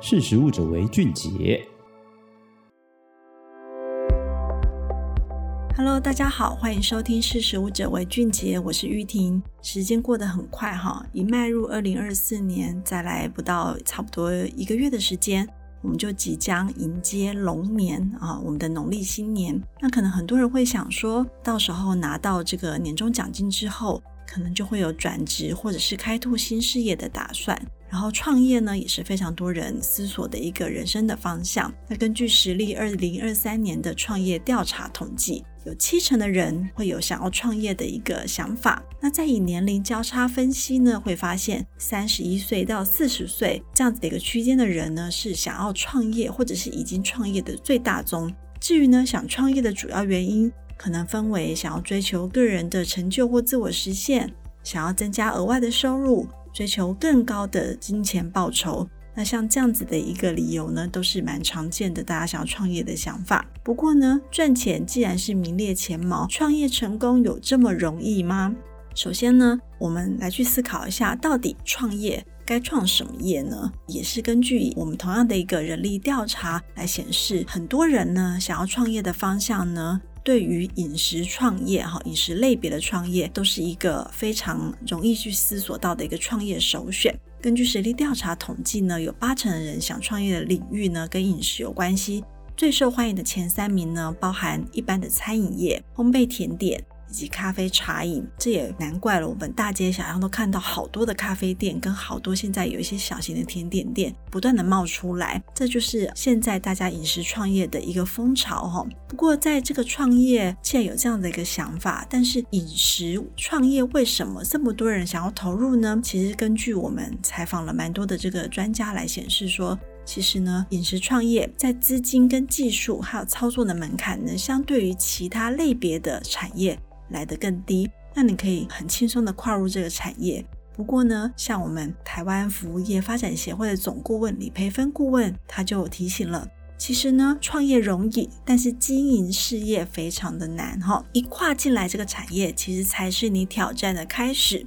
识食物者为俊杰。Hello，大家好，欢迎收听《识食物者为俊杰》，我是玉婷。时间过得很快哈，一迈入二零二四年，再来不到差不多一个月的时间，我们就即将迎接龙年啊，我们的农历新年。那可能很多人会想说，到时候拿到这个年终奖金之后，可能就会有转职或者是开拓新事业的打算。然后创业呢，也是非常多人思索的一个人生的方向。那根据实力二零二三年的创业调查统计，有七成的人会有想要创业的一个想法。那再以年龄交叉分析呢，会发现三十一岁到四十岁这样子的一个区间的人呢，是想要创业或者是已经创业的最大宗。至于呢，想创业的主要原因，可能分为想要追求个人的成就或自我实现，想要增加额外的收入。追求更高的金钱报酬，那像这样子的一个理由呢，都是蛮常见的，大家想要创业的想法。不过呢，赚钱既然是名列前茅，创业成功有这么容易吗？首先呢，我们来去思考一下，到底创业该创什么业呢？也是根据我们同样的一个人力调查来显示，很多人呢想要创业的方向呢。对于饮食创业哈，饮食类别的创业都是一个非常容易去思索到的一个创业首选。根据实力调查统计呢，有八成的人想创业的领域呢跟饮食有关系。最受欢迎的前三名呢，包含一般的餐饮业、烘焙甜点。以及咖啡茶饮，这也难怪了。我们大街小巷都看到好多的咖啡店，跟好多现在有一些小型的甜点店不断的冒出来。这就是现在大家饮食创业的一个风潮哈。不过，在这个创业既然有这样的一个想法，但是饮食创业为什么这么多人想要投入呢？其实根据我们采访了蛮多的这个专家来显示说，其实呢，饮食创业在资金跟技术还有操作的门槛呢，相对于其他类别的产业。来得更低，那你可以很轻松的跨入这个产业。不过呢，像我们台湾服务业发展协会的总顾问李培芬顾问，他就提醒了，其实呢，创业容易，但是经营事业非常的难哈。一跨进来这个产业，其实才是你挑战的开始。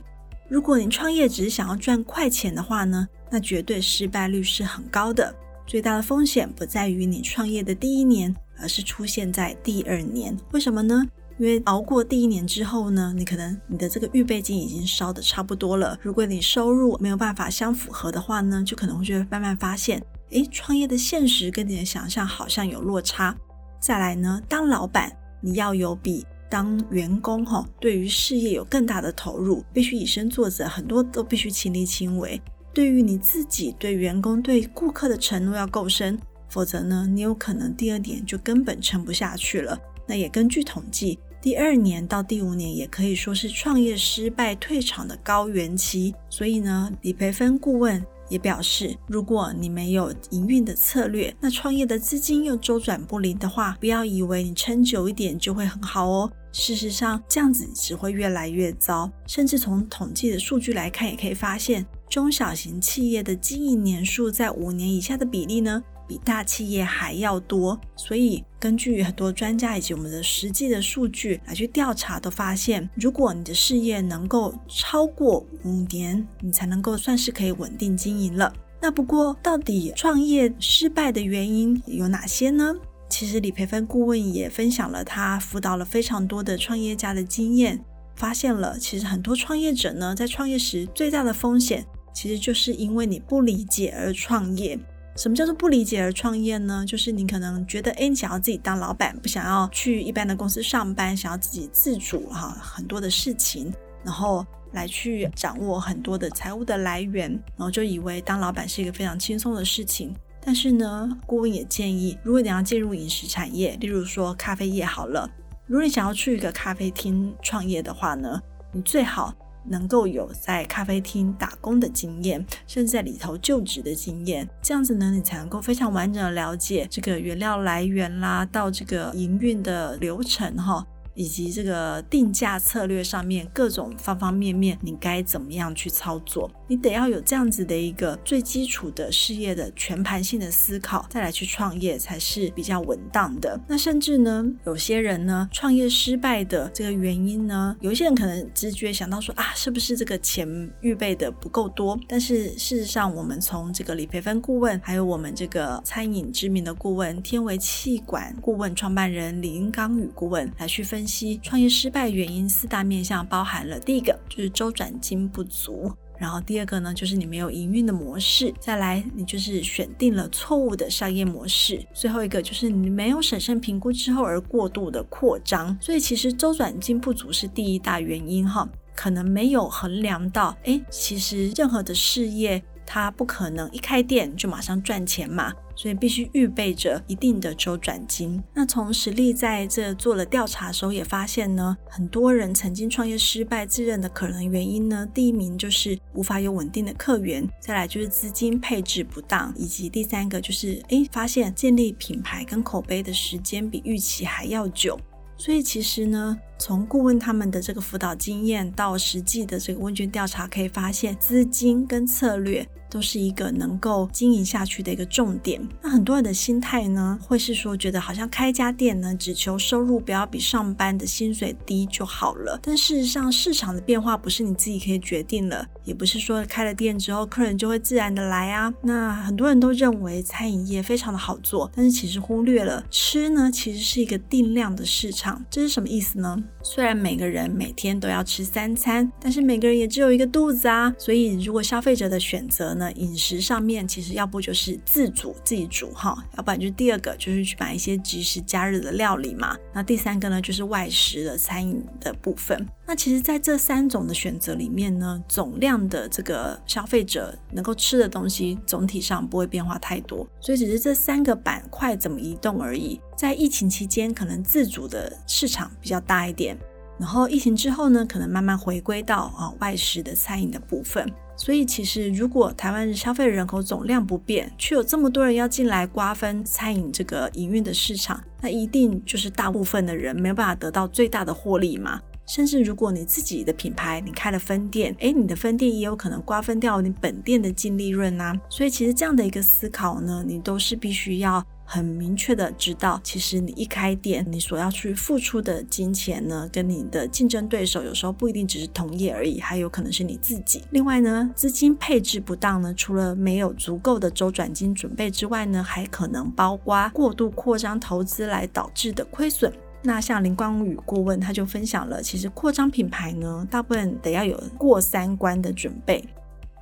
如果你创业只是想要赚快钱的话呢，那绝对失败率是很高的。最大的风险不在于你创业的第一年，而是出现在第二年。为什么呢？因为熬过第一年之后呢，你可能你的这个预备金已经烧得差不多了。如果你收入没有办法相符合的话呢，就可能会觉得慢慢发现，诶，创业的现实跟你的想象好像有落差。再来呢，当老板你要有比当员工哈，对于事业有更大的投入，必须以身作则，很多都必须亲力亲为。对于你自己、对员工、对顾客的承诺要够深，否则呢，你有可能第二年就根本撑不下去了。那也根据统计。第二年到第五年也可以说是创业失败退场的高原期，所以呢，李培芬顾问也表示，如果你没有营运的策略，那创业的资金又周转不灵的话，不要以为你撑久一点就会很好哦。事实上，这样子只会越来越糟。甚至从统计的数据来看，也可以发现，中小型企业的经营年数在五年以下的比例呢，比大企业还要多，所以根据很多专家以及我们的实际的数据来去调查，都发现，如果你的事业能够超过五年，你才能够算是可以稳定经营了。那不过，到底创业失败的原因有哪些呢？其实李培芬顾问也分享了他辅导了非常多的创业家的经验，发现了其实很多创业者呢，在创业时最大的风险，其实就是因为你不理解而创业。什么叫做不理解而创业呢？就是你可能觉得，哎，你想要自己当老板，不想要去一般的公司上班，想要自己自主哈，很多的事情，然后来去掌握很多的财务的来源，然后就以为当老板是一个非常轻松的事情。但是呢，顾问也建议，如果你要进入饮食产业，例如说咖啡业好了，如果你想要去一个咖啡厅创业的话呢，你最好。能够有在咖啡厅打工的经验，甚至在里头就职的经验，这样子呢，你才能够非常完整的了解这个原料来源啦，到这个营运的流程哈，以及这个定价策略上面各种方方面面，你该怎么样去操作？你得要有这样子的一个最基础的事业的全盘性的思考，再来去创业才是比较稳当的。那甚至呢，有些人呢，创业失败的这个原因呢，有一些人可能直觉想到说啊，是不是这个钱预备的不够多？但是事实上，我们从这个李培芬顾问，还有我们这个餐饮知名的顾问天为气管顾问创办人李英刚与顾问来去分。分析创业失败原因四大面向，包含了第一个就是周转金不足，然后第二个呢就是你没有营运的模式，再来你就是选定了错误的商业模式，最后一个就是你没有审慎评估之后而过度的扩张，所以其实周转金不足是第一大原因哈，可能没有衡量到，哎，其实任何的事业。他不可能一开店就马上赚钱嘛，所以必须预备着一定的周转金。那从实力在这做了调查的时候也发现呢，很多人曾经创业失败，自认的可能原因呢，第一名就是无法有稳定的客源，再来就是资金配置不当，以及第三个就是诶，发现建立品牌跟口碑的时间比预期还要久。所以其实呢，从顾问他们的这个辅导经验到实际的这个问卷调查，可以发现资金跟策略。都是一个能够经营下去的一个重点。那很多人的心态呢，会是说觉得好像开家店呢，只求收入不要比上班的薪水低就好了。但事实上，市场的变化不是你自己可以决定了，也不是说开了店之后客人就会自然的来啊。那很多人都认为餐饮业非常的好做，但是其实忽略了吃呢，其实是一个定量的市场。这是什么意思呢？虽然每个人每天都要吃三餐，但是每个人也只有一个肚子啊。所以如果消费者的选择呢，那饮食上面其实要不就是自煮自己煮哈，要不然就是第二个就是去买一些即时加热的料理嘛。那第三个呢就是外食的餐饮的部分。那其实，在这三种的选择里面呢，总量的这个消费者能够吃的东西总体上不会变化太多，所以只是这三个板块怎么移动而已。在疫情期间，可能自主的市场比较大一点，然后疫情之后呢，可能慢慢回归到啊外食的餐饮的部分。所以，其实如果台湾消费人口总量不变，却有这么多人要进来瓜分餐饮这个营运的市场，那一定就是大部分的人没有办法得到最大的获利嘛。甚至如果你自己的品牌，你开了分店，诶，你的分店也有可能瓜分掉你本店的净利润呐。所以，其实这样的一个思考呢，你都是必须要。很明确的知道，其实你一开店，你所要去付出的金钱呢，跟你的竞争对手有时候不一定只是同业而已，还有可能是你自己。另外呢，资金配置不当呢，除了没有足够的周转金准备之外呢，还可能包括过度扩张投资来导致的亏损。那像林光宇顾问他就分享了，其实扩张品牌呢，大部分得要有过三关的准备。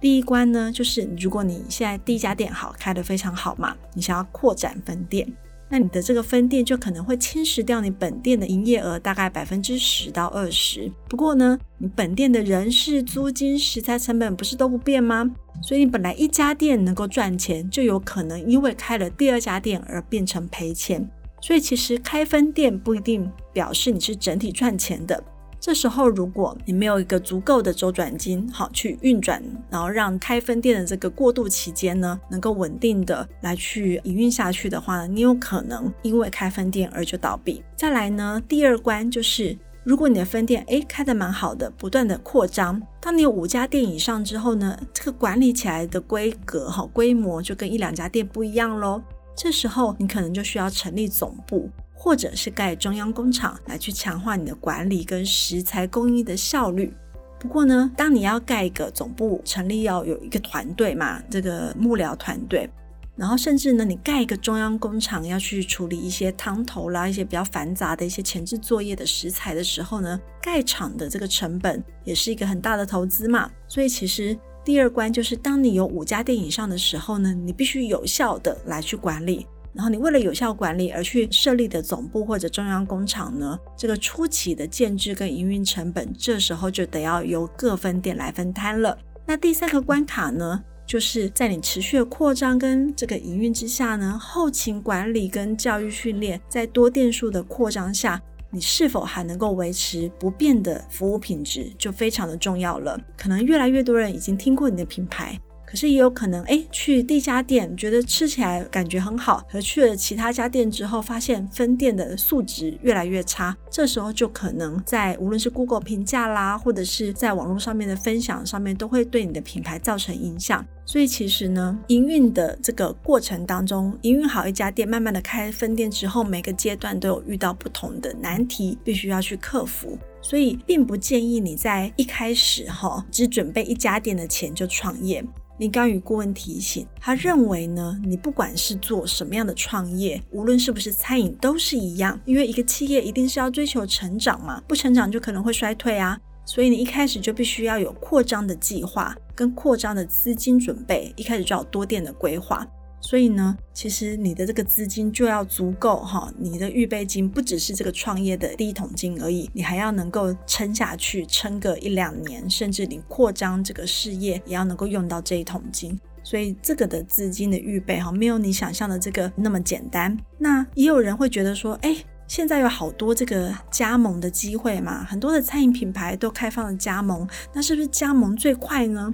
第一关呢，就是如果你现在第一家店好开得非常好嘛，你想要扩展分店，那你的这个分店就可能会侵蚀掉你本店的营业额，大概百分之十到二十。不过呢，你本店的人事、租金、食材成本不是都不变吗？所以你本来一家店能够赚钱，就有可能因为开了第二家店而变成赔钱。所以其实开分店不一定表示你是整体赚钱的。这时候，如果你没有一个足够的周转金，好去运转，然后让开分店的这个过渡期间呢，能够稳定的来去营运下去的话呢，你有可能因为开分店而就倒闭。再来呢，第二关就是，如果你的分店诶开得蛮好的，不断的扩张，当你有五家店以上之后呢，这个管理起来的规格哈规模就跟一两家店不一样喽。这时候你可能就需要成立总部。或者是盖中央工厂来去强化你的管理跟食材供应的效率。不过呢，当你要盖一个总部，成立要有一个团队嘛，这个幕僚团队，然后甚至呢，你盖一个中央工厂要去处理一些汤头啦，一些比较繁杂的一些前置作业的食材的时候呢，盖厂的这个成本也是一个很大的投资嘛。所以其实第二关就是，当你有五家店以上的时候呢，你必须有效的来去管理。然后你为了有效管理而去设立的总部或者中央工厂呢，这个初期的建制跟营运成本，这时候就得要由各分店来分摊了。那第三个关卡呢，就是在你持续的扩张跟这个营运之下呢，后勤管理跟教育训练，在多店数的扩张下，你是否还能够维持不变的服务品质，就非常的重要了。可能越来越多人已经听过你的品牌。可是也有可能，哎，去第一家店觉得吃起来感觉很好，而去了其他家店之后，发现分店的素质越来越差，这时候就可能在无论是 Google 评价啦，或者是在网络上面的分享上面，都会对你的品牌造成影响。所以其实呢，营运的这个过程当中，营运好一家店，慢慢的开分店之后，每个阶段都有遇到不同的难题，必须要去克服。所以并不建议你在一开始哈，只准备一家店的钱就创业。林刚与顾问提醒，他认为呢，你不管是做什么样的创业，无论是不是餐饮，都是一样，因为一个企业一定是要追求成长嘛，不成长就可能会衰退啊，所以你一开始就必须要有扩张的计划跟扩张的资金准备，一开始就要多店的规划。所以呢，其实你的这个资金就要足够哈，你的预备金不只是这个创业的第一桶金而已，你还要能够撑下去，撑个一两年，甚至你扩张这个事业也要能够用到这一桶金。所以这个的资金的预备哈，没有你想象的这个那么简单。那也有人会觉得说，哎，现在有好多这个加盟的机会嘛，很多的餐饮品牌都开放了加盟，那是不是加盟最快呢？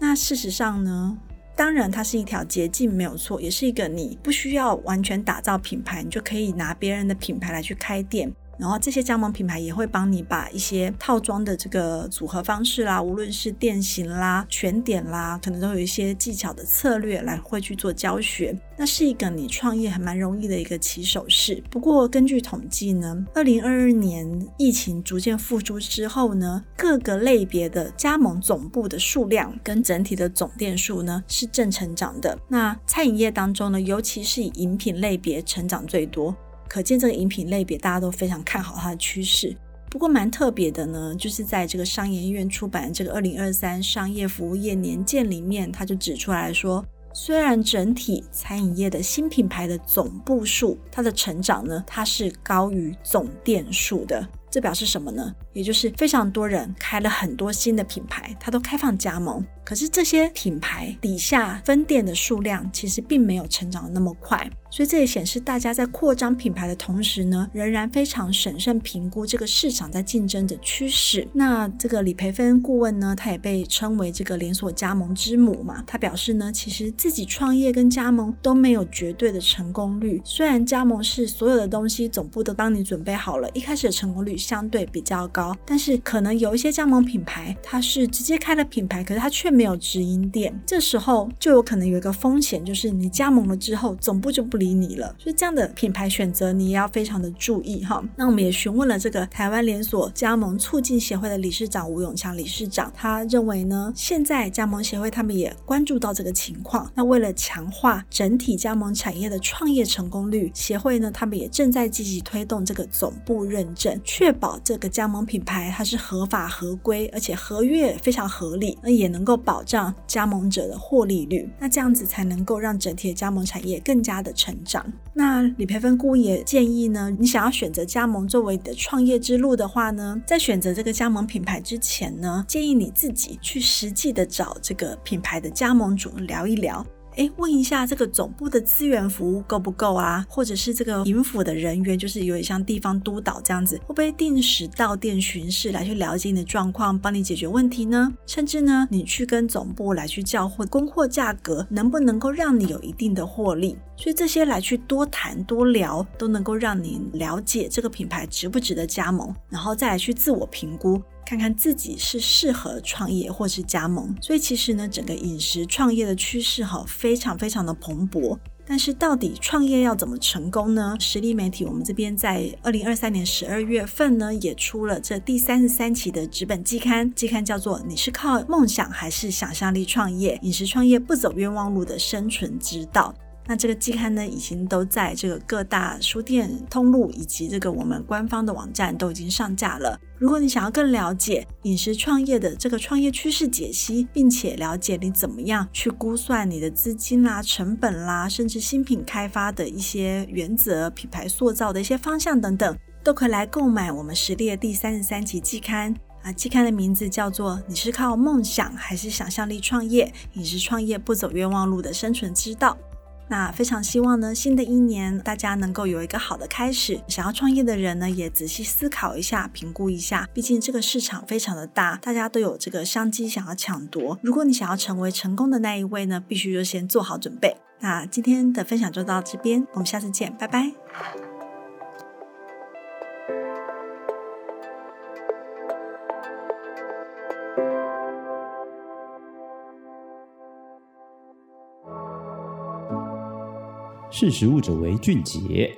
那事实上呢？当然，它是一条捷径，没有错，也是一个你不需要完全打造品牌，你就可以拿别人的品牌来去开店。然后这些加盟品牌也会帮你把一些套装的这个组合方式啦，无论是店型啦、选点啦，可能都有一些技巧的策略来会去做教学。那是一个你创业还蛮容易的一个起手式。不过根据统计呢，二零二二年疫情逐渐复苏之后呢，各个类别的加盟总部的数量跟整体的总店数呢是正成长的。那餐饮业当中呢，尤其是以饮品类别成长最多。可见这个饮品类别大家都非常看好它的趋势。不过蛮特别的呢，就是在这个商研院出版的这个二零二三商业服务业年鉴里面，他就指出来说，虽然整体餐饮业的新品牌的总部数，它的成长呢，它是高于总店数的。这表示什么呢？也就是非常多人开了很多新的品牌，它都开放加盟。可是这些品牌底下分店的数量其实并没有成长的那么快，所以这也显示大家在扩张品牌的同时呢，仍然非常审慎评估这个市场在竞争的趋势。那这个李培芬顾问呢，他也被称为这个连锁加盟之母嘛。他表示呢，其实自己创业跟加盟都没有绝对的成功率。虽然加盟是所有的东西总部都帮你准备好了，一开始的成功率相对比较高，但是可能有一些加盟品牌，它是直接开了品牌，可是它却没有直营店，这时候就有可能有一个风险，就是你加盟了之后，总部就不理你了。所以这样的品牌选择，你也要非常的注意哈。那我们也询问了这个台湾连锁加盟促进协会的理事长吴永强理事长，他认为呢，现在加盟协会他们也关注到这个情况。那为了强化整体加盟产业的创业成功率，协会呢，他们也正在积极推动这个总部认证，确保这个加盟品牌它是合法合规，而且合约非常合理，那也能够保障。加盟者的获利率，那这样子才能够让整体的加盟产业更加的成长。那李培芬顾问也建议呢，你想要选择加盟作为你的创业之路的话呢，在选择这个加盟品牌之前呢，建议你自己去实际的找这个品牌的加盟主聊一聊。哎，问一下这个总部的资源服务够不够啊？或者是这个营府的人员，就是有点像地方督导这样子，会不会定时到店巡视来去了解你的状况，帮你解决问题呢？甚至呢，你去跟总部来去交货，供货价格能不能够让你有一定的获利？所以这些来去多谈多聊，都能够让你了解这个品牌值不值得加盟，然后再来去自我评估。看看自己是适合创业或是加盟，所以其实呢，整个饮食创业的趋势哈，非常非常的蓬勃。但是到底创业要怎么成功呢？实力媒体我们这边在二零二三年十二月份呢，也出了这第三十三期的纸本季刊，季刊叫做《你是靠梦想还是想象力创业？饮食创业不走冤枉路的生存之道》。那这个季刊呢，已经都在这个各大书店通路以及这个我们官方的网站都已经上架了。如果你想要更了解饮食创业的这个创业趋势解析，并且了解你怎么样去估算你的资金啦、成本啦，甚至新品开发的一些原则、品牌塑造的一些方向等等，都可以来购买我们实力的第三十三期季刊啊。季刊的名字叫做《你是靠梦想还是想象力创业？饮食创业不走冤枉路的生存之道》。那非常希望呢，新的一年大家能够有一个好的开始。想要创业的人呢，也仔细思考一下，评估一下，毕竟这个市场非常的大，大家都有这个商机想要抢夺。如果你想要成为成功的那一位呢，必须就先做好准备。那今天的分享就到这边，我们下次见，拜拜。识时务者为俊杰。